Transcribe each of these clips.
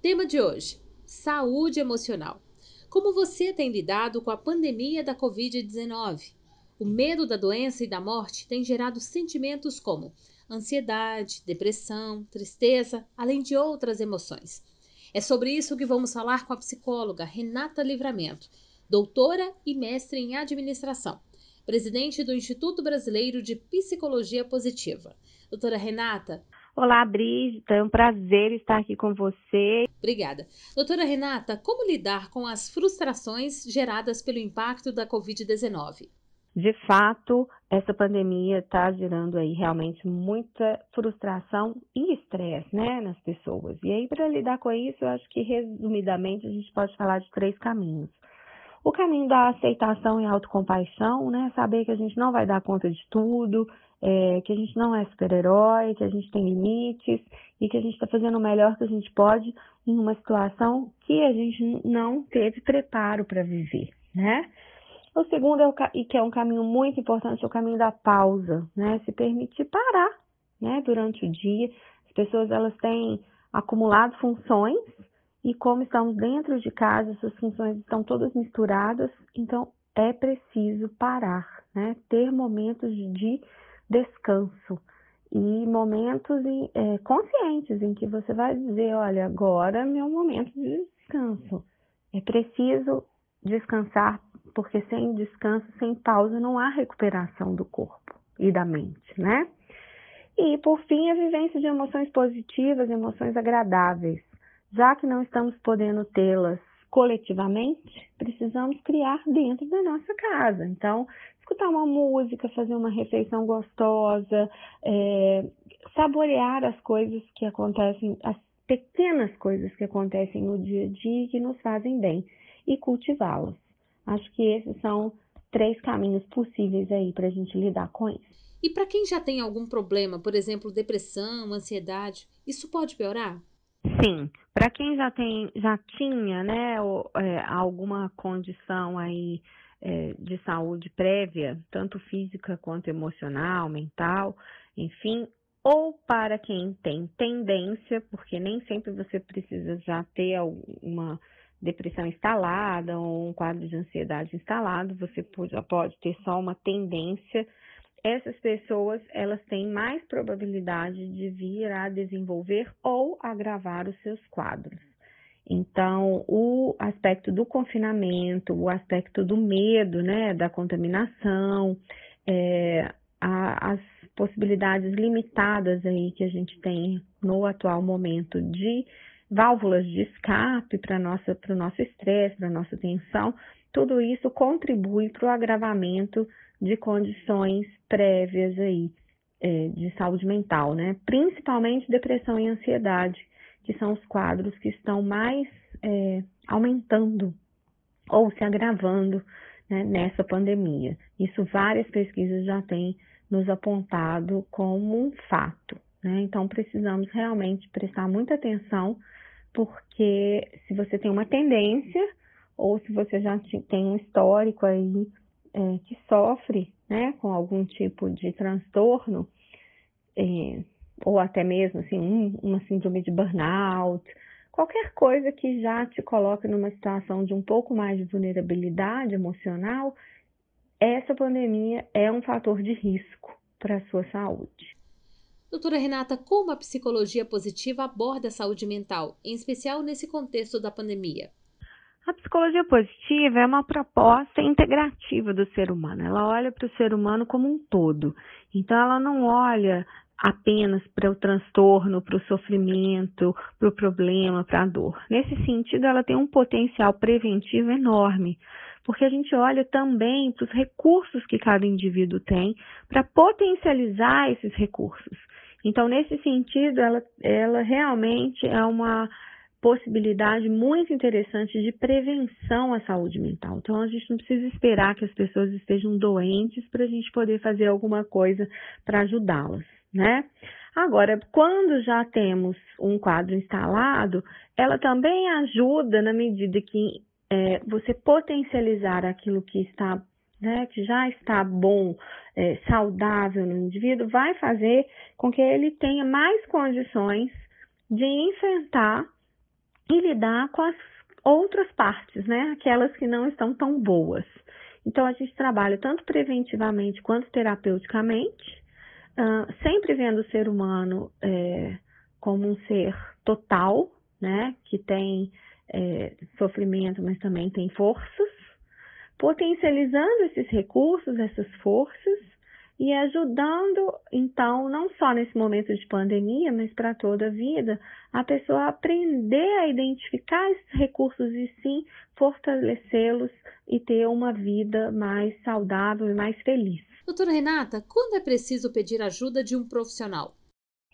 Tema de hoje: saúde emocional. Como você tem lidado com a pandemia da Covid-19? O medo da doença e da morte tem gerado sentimentos como ansiedade, depressão, tristeza, além de outras emoções. É sobre isso que vamos falar com a psicóloga Renata Livramento, doutora e mestre em administração, presidente do Instituto Brasileiro de Psicologia Positiva. Doutora Renata, Olá, Brígida, é um prazer estar aqui com você. Obrigada. Doutora Renata, como lidar com as frustrações geradas pelo impacto da Covid-19? De fato, essa pandemia está gerando aí realmente muita frustração e estresse, né, nas pessoas. E aí, para lidar com isso, eu acho que resumidamente a gente pode falar de três caminhos. O caminho da aceitação e autocompaixão, né, saber que a gente não vai dar conta de tudo, é, que a gente não é super-herói, que a gente tem limites e que a gente está fazendo o melhor que a gente pode em uma situação que a gente não teve preparo para viver, né? O segundo, é o, e que é um caminho muito importante, é o caminho da pausa, né? Se permitir parar, né? Durante o dia. As pessoas, elas têm acumulado funções e como estamos dentro de casa, essas funções estão todas misturadas, então é preciso parar, né? Ter momentos de descanso e momentos é, conscientes em que você vai dizer, olha, agora é meu momento de descanso. É preciso descansar, porque sem descanso, sem pausa, não há recuperação do corpo e da mente, né? E por fim, a vivência de emoções positivas, emoções agradáveis. Já que não estamos podendo tê-las coletivamente, precisamos criar dentro da nossa casa. Então, escutar uma música, fazer uma refeição gostosa, é, saborear as coisas que acontecem, as pequenas coisas que acontecem no dia a dia e que nos fazem bem, e cultivá-las. Acho que esses são três caminhos possíveis aí para a gente lidar com isso. E para quem já tem algum problema, por exemplo, depressão, ansiedade, isso pode piorar? Sim, para quem já tem, já tinha, né, ou, é, alguma condição aí é, de saúde prévia, tanto física quanto emocional, mental, enfim, ou para quem tem tendência, porque nem sempre você precisa já ter uma depressão instalada ou um quadro de ansiedade instalado, você pode, pode ter só uma tendência essas pessoas elas têm mais probabilidade de vir a desenvolver ou agravar os seus quadros. Então, o aspecto do confinamento, o aspecto do medo, né, da contaminação, é, a, as possibilidades limitadas aí que a gente tem no atual momento de válvulas de escape para o nosso estresse, para a nossa tensão, tudo isso contribui para o agravamento de condições prévias aí é, de saúde mental, né? Principalmente depressão e ansiedade, que são os quadros que estão mais é, aumentando ou se agravando né, nessa pandemia. Isso várias pesquisas já têm nos apontado como um fato. Né? Então precisamos realmente prestar muita atenção, porque se você tem uma tendência ou se você já tem um histórico aí é, que sofre né, com algum tipo de transtorno, é, ou até mesmo assim, um, uma síndrome de burnout, qualquer coisa que já te coloque numa situação de um pouco mais de vulnerabilidade emocional, essa pandemia é um fator de risco para a sua saúde. Doutora Renata, como a psicologia positiva aborda a saúde mental, em especial nesse contexto da pandemia? A psicologia positiva é uma proposta integrativa do ser humano. Ela olha para o ser humano como um todo. Então, ela não olha apenas para o transtorno, para o sofrimento, para o problema, para a dor. Nesse sentido, ela tem um potencial preventivo enorme, porque a gente olha também para os recursos que cada indivíduo tem para potencializar esses recursos. Então, nesse sentido, ela, ela realmente é uma possibilidade muito interessante de prevenção à saúde mental. Então, a gente não precisa esperar que as pessoas estejam doentes para a gente poder fazer alguma coisa para ajudá-las, né? Agora, quando já temos um quadro instalado, ela também ajuda na medida que é, você potencializar aquilo que está, né, que já está bom, é, saudável no indivíduo, vai fazer com que ele tenha mais condições de enfrentar e lidar com as outras partes, né? Aquelas que não estão tão boas. Então, a gente trabalha tanto preventivamente quanto terapeuticamente, uh, sempre vendo o ser humano é, como um ser total, né? Que tem é, sofrimento, mas também tem forças, potencializando esses recursos, essas forças, e ajudando, então, não só nesse momento de pandemia, mas para toda a vida, a pessoa aprender a identificar esses recursos e sim fortalecê-los e ter uma vida mais saudável e mais feliz. Doutora Renata, quando é preciso pedir ajuda de um profissional?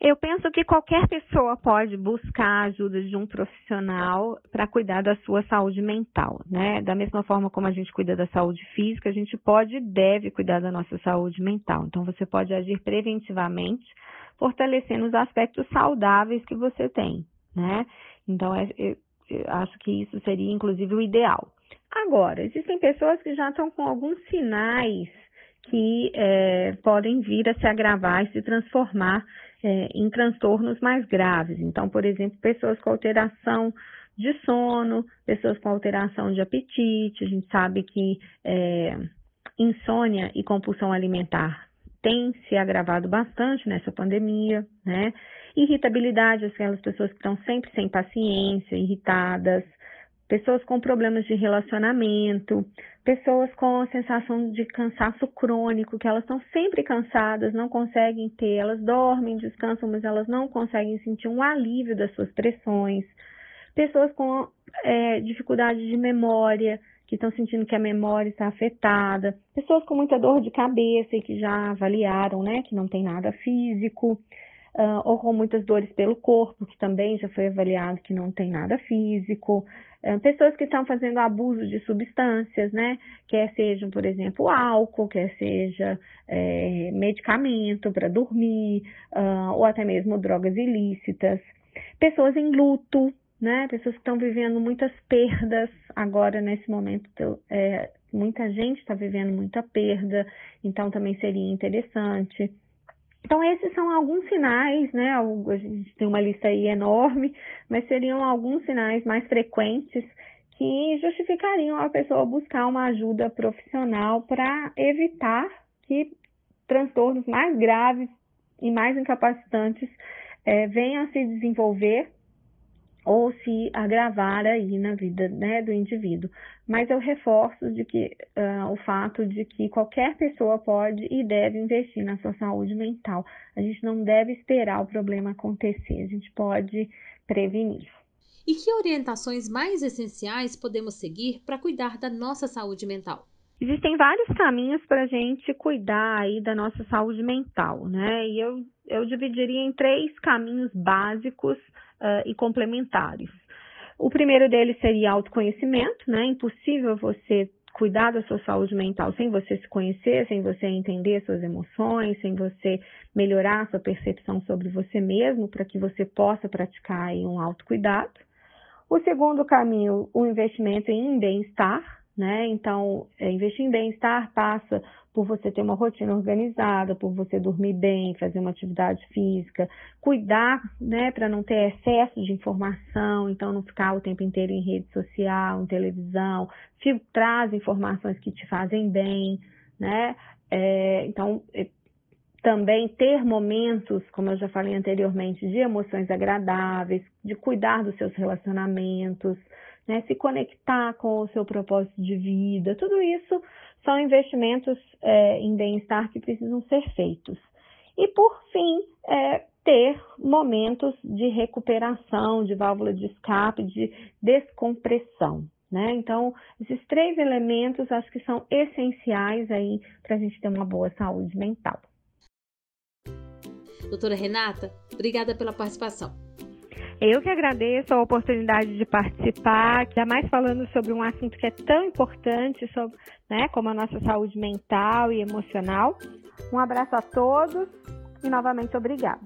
Eu penso que qualquer pessoa pode buscar a ajuda de um profissional para cuidar da sua saúde mental, né? Da mesma forma como a gente cuida da saúde física, a gente pode e deve cuidar da nossa saúde mental. Então, você pode agir preventivamente, fortalecendo os aspectos saudáveis que você tem, né? Então, é, eu, eu acho que isso seria, inclusive, o ideal. Agora, existem pessoas que já estão com alguns sinais que é, podem vir a se agravar e se transformar é, em transtornos mais graves. Então, por exemplo, pessoas com alteração de sono, pessoas com alteração de apetite, a gente sabe que é, insônia e compulsão alimentar têm se agravado bastante nessa pandemia, né? Irritabilidade, aquelas pessoas que estão sempre sem paciência, irritadas, pessoas com problemas de relacionamento, pessoas com a sensação de cansaço crônico, que elas estão sempre cansadas, não conseguem ter, elas dormem, descansam, mas elas não conseguem sentir um alívio das suas pressões, pessoas com é, dificuldade de memória, que estão sentindo que a memória está afetada, pessoas com muita dor de cabeça e que já avaliaram, né, que não tem nada físico, uh, ou com muitas dores pelo corpo, que também já foi avaliado que não tem nada físico, uh, pessoas que estão fazendo abuso de substâncias, né, quer sejam, por exemplo, álcool, quer seja é, medicamento para dormir, uh, ou até mesmo drogas ilícitas, pessoas em luto, né, pessoas que estão vivendo muitas perdas agora nesse momento, é, muita gente está vivendo muita perda, então também seria interessante. Então, esses são alguns sinais, né? A gente tem uma lista aí enorme, mas seriam alguns sinais mais frequentes que justificariam a pessoa buscar uma ajuda profissional para evitar que transtornos mais graves e mais incapacitantes é, venham a se desenvolver ou se agravar aí na vida né, do indivíduo. Mas eu reforço de que uh, o fato de que qualquer pessoa pode e deve investir na sua saúde mental. A gente não deve esperar o problema acontecer, a gente pode prevenir. E que orientações mais essenciais podemos seguir para cuidar da nossa saúde mental? Existem vários caminhos para a gente cuidar aí da nossa saúde mental, né? E eu, eu dividiria em três caminhos básicos uh, e complementares. O primeiro deles seria autoconhecimento, né? Impossível você cuidar da sua saúde mental sem você se conhecer, sem você entender suas emoções, sem você melhorar sua percepção sobre você mesmo, para que você possa praticar um autocuidado. O segundo caminho, o investimento em bem-estar, né? Então, é, investir em bem-estar passa por você ter uma rotina organizada, por você dormir bem, fazer uma atividade física, cuidar, né, para não ter excesso de informação, então não ficar o tempo inteiro em rede social, em televisão, filtrar as informações que te fazem bem, né? É, então, é, também ter momentos, como eu já falei anteriormente, de emoções agradáveis, de cuidar dos seus relacionamentos, né, se conectar com o seu propósito de vida, tudo isso são investimentos é, em bem-estar que precisam ser feitos. E por fim, é, ter momentos de recuperação, de válvula de escape, de descompressão. Né? Então, esses três elementos acho que são essenciais aí para a gente ter uma boa saúde mental. Doutora Renata, obrigada pela participação. Eu que agradeço a oportunidade de participar, jamais falando sobre um assunto que é tão importante, sobre, né, como a nossa saúde mental e emocional. Um abraço a todos e novamente obrigada.